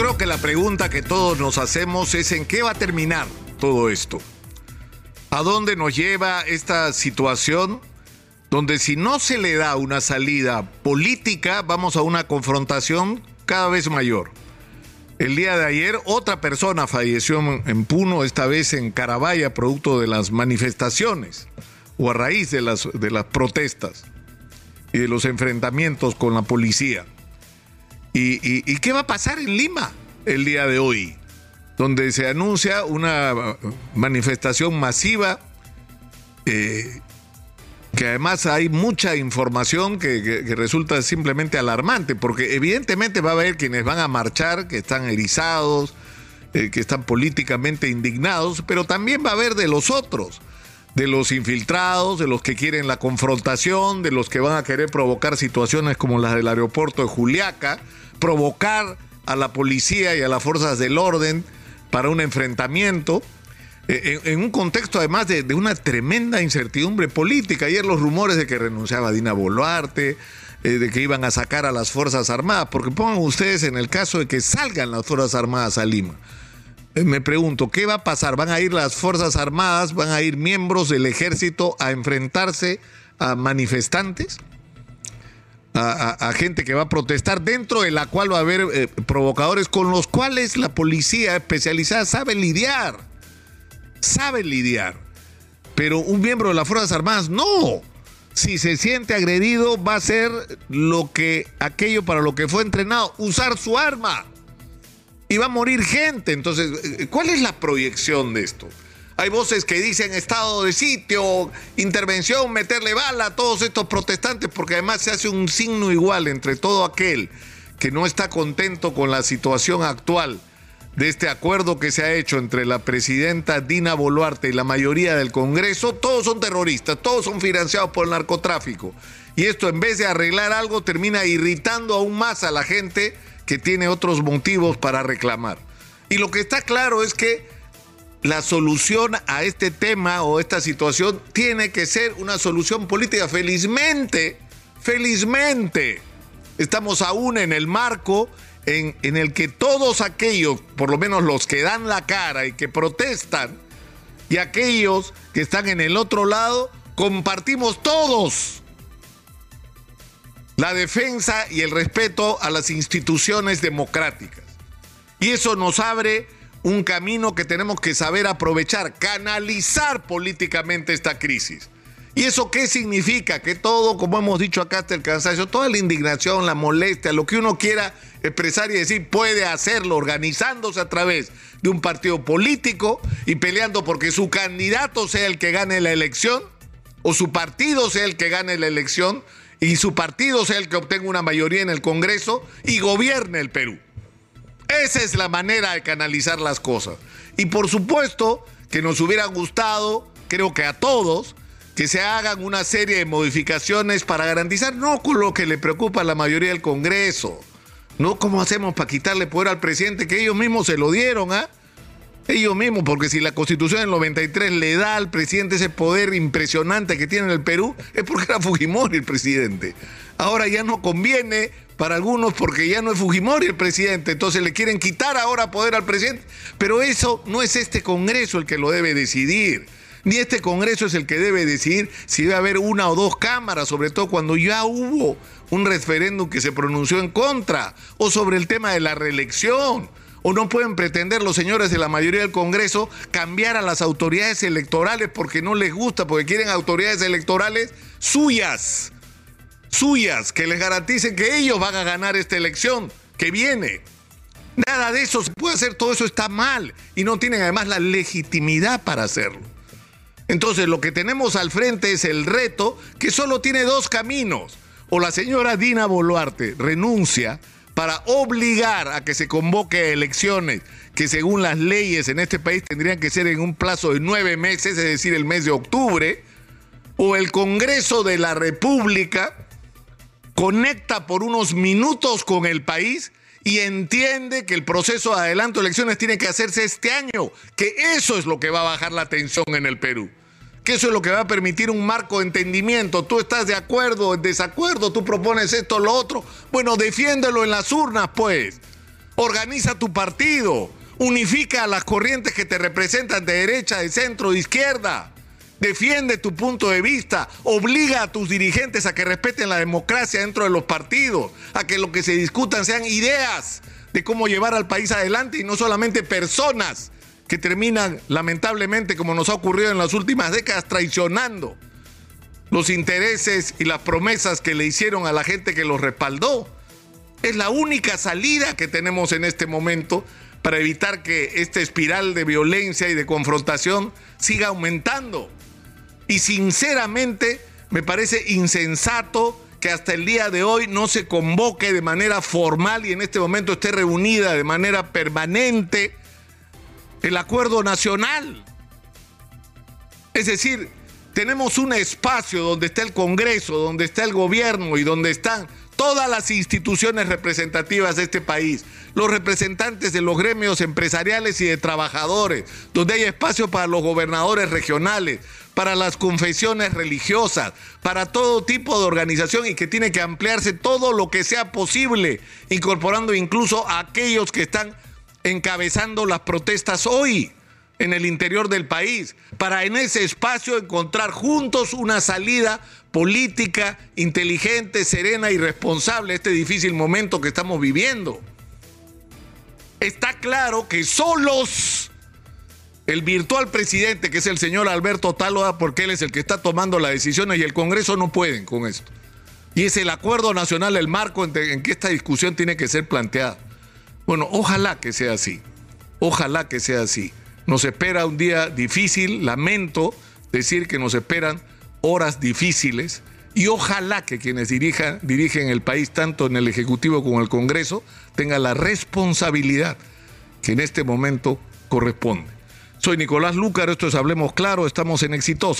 creo que la pregunta que todos nos hacemos es en qué va a terminar todo esto. ¿A dónde nos lleva esta situación donde si no se le da una salida política, vamos a una confrontación cada vez mayor? El día de ayer otra persona falleció en Puno, esta vez en Carabaya, producto de las manifestaciones o a raíz de las, de las protestas y de los enfrentamientos con la policía. ¿Y, qué va a pasar en Lima el día de hoy? Donde se anuncia una manifestación masiva, eh, que además hay mucha información que, resulta simplemente alarmante, porque evidentemente va a haber quienes van a marchar, que están erizados, eh, que están políticamente indignados, pero también va a haber de los otros de los infiltrados, de los que quieren la confrontación, de los que van a querer provocar situaciones como las del aeropuerto de Juliaca, provocar a la policía y a las fuerzas del orden para un enfrentamiento. Eh, en, un contexto además de, una tremenda incertidumbre política. Ayer los rumores de que renunciaba Dina Boluarte, eh, de que iban a sacar a las Fuerzas Armadas, porque pongan ustedes en el caso de que salgan las Fuerzas Armadas a Lima. Eh, me pregunto, ¿qué va a pasar? ¿Van a ir las Fuerzas Armadas, van a ir miembros del ejército a enfrentarse a manifestantes? A, gente que va a protestar, dentro de la cual va a haber eh, provocadores con los cuales la policía especializada sabe lidiar. Sabe lidiar. Pero un miembro de las Fuerzas Armadas no. Si se siente agredido, va a ser lo que aquello para lo que fue entrenado, usar su arma y va a morir gente. Entonces, eh, ¿cuál es la proyección de esto? Hay voces que dicen estado de sitio, intervención, meterle bala a todos estos protestantes, porque además se hace un signo igual entre todo aquel que no está contento con la situación actual de este acuerdo que se ha hecho entre la presidenta Dina Boluarte y la mayoría del Congreso, todos son terroristas, todos son financiados por el narcotráfico. Y esto en vez de arreglar algo termina irritando aún más a la gente que tiene otros motivos para reclamar. Y lo que está claro es que la solución a este tema o esta situación tiene que ser una solución política. Felizmente, felizmente, estamos aún en el marco en, en, el que todos aquellos, por lo menos los que dan la cara y que protestan, y aquellos que están en el otro lado, compartimos todos la defensa y el respeto a las instituciones democráticas. Y eso nos abre un camino que tenemos que saber aprovechar, canalizar políticamente esta crisis. ¿Y eso qué significa? Que todo, como hemos dicho acá hasta el cansancio, toda la indignación, la molestia, lo que uno quiera expresar y decir, puede hacerlo organizándose a través de un partido político y peleando porque su candidato sea el que gane la elección o su partido sea el que gane la elección y su partido sea el que obtenga una mayoría en el Congreso y gobierne el Perú. Esa es la manera de canalizar las cosas. Y por supuesto que nos hubiera gustado, creo que a todos, que se hagan una serie de modificaciones para garantizar no con lo que le preocupa a la mayoría del Congreso, no cómo hacemos para quitarle poder al presidente que ellos mismos se lo dieron, ¿ah? Ellos mismos, porque si la constitución del 93 le da al presidente ese poder impresionante que tiene en el Perú, es porque era Fujimori el presidente. Ahora ya no conviene para algunos porque ya no es Fujimori el presidente, entonces le quieren quitar ahora poder al presidente. Pero eso no es este Congreso el que lo debe decidir. Ni este Congreso es el que debe decidir si debe haber una o dos cámaras, sobre todo cuando ya hubo un referéndum que se pronunció en contra, o sobre el tema de la reelección ¿O no pueden pretender los señores de la mayoría del Congreso cambiar a las autoridades electorales porque no les gusta, porque quieren autoridades electorales suyas, suyas, que les garanticen que ellos van a ganar esta elección que viene? Nada de eso se puede hacer, todo eso está mal y no tienen además la legitimidad para hacerlo. Entonces lo que tenemos al frente es el reto que solo tiene dos caminos. O la señora Dina Boluarte renuncia para obligar a que se convoque elecciones que según las leyes en este país tendrían que ser en un plazo de nueve meses, es decir, el mes de octubre, o el Congreso de la República conecta por unos minutos con el país y entiende que el proceso de adelanto de elecciones tiene que hacerse este año, que eso es lo que va a bajar la tensión en el Perú que eso es lo que va a permitir un marco de entendimiento. Tú estás de acuerdo, en desacuerdo, tú propones esto, lo otro. Bueno, defiéndelo en las urnas, pues. organiza tu partido, unifica a las corrientes que te representan de derecha, de centro, de izquierda. Defiende tu punto de vista, obliga a tus dirigentes a que respeten la democracia dentro de los partidos, a que lo que se discutan sean ideas de cómo llevar al país adelante y no solamente personas que terminan lamentablemente, como nos ha ocurrido en las últimas décadas, traicionando los intereses y las promesas que le hicieron a la gente que los respaldó. Es la única salida que tenemos en este momento para evitar que esta espiral de violencia y de confrontación siga aumentando. Y sinceramente me parece insensato que hasta el día de hoy no se convoque de manera formal y en este momento esté reunida de manera permanente el acuerdo nacional. Es decir, tenemos un espacio donde está el Congreso, donde está el gobierno y donde están todas las instituciones representativas de este país, los representantes de los gremios empresariales y de trabajadores, donde hay espacio para los gobernadores regionales, para las confesiones religiosas, para todo tipo de organización y que tiene que ampliarse todo lo que sea posible, incorporando incluso a aquellos que están encabezando las protestas hoy en el interior del país, para en ese espacio encontrar juntos una salida política, inteligente, serena y responsable a este difícil momento que estamos viviendo. Está claro que solos el virtual presidente, que es el señor Alberto Taloa, porque él es el que está tomando las decisiones y el Congreso no pueden con esto. Y es el acuerdo nacional el marco en que esta discusión tiene que ser planteada. Bueno, ojalá que sea así. Ojalá que sea así. Nos espera un día difícil, lamento decir que nos esperan horas difíciles y ojalá que quienes dirigen el país, tanto en el Ejecutivo como en el Congreso, tengan la responsabilidad que en este momento corresponde. Soy Nicolás Lúcar, esto es Hablemos Claro, estamos en Exitosa.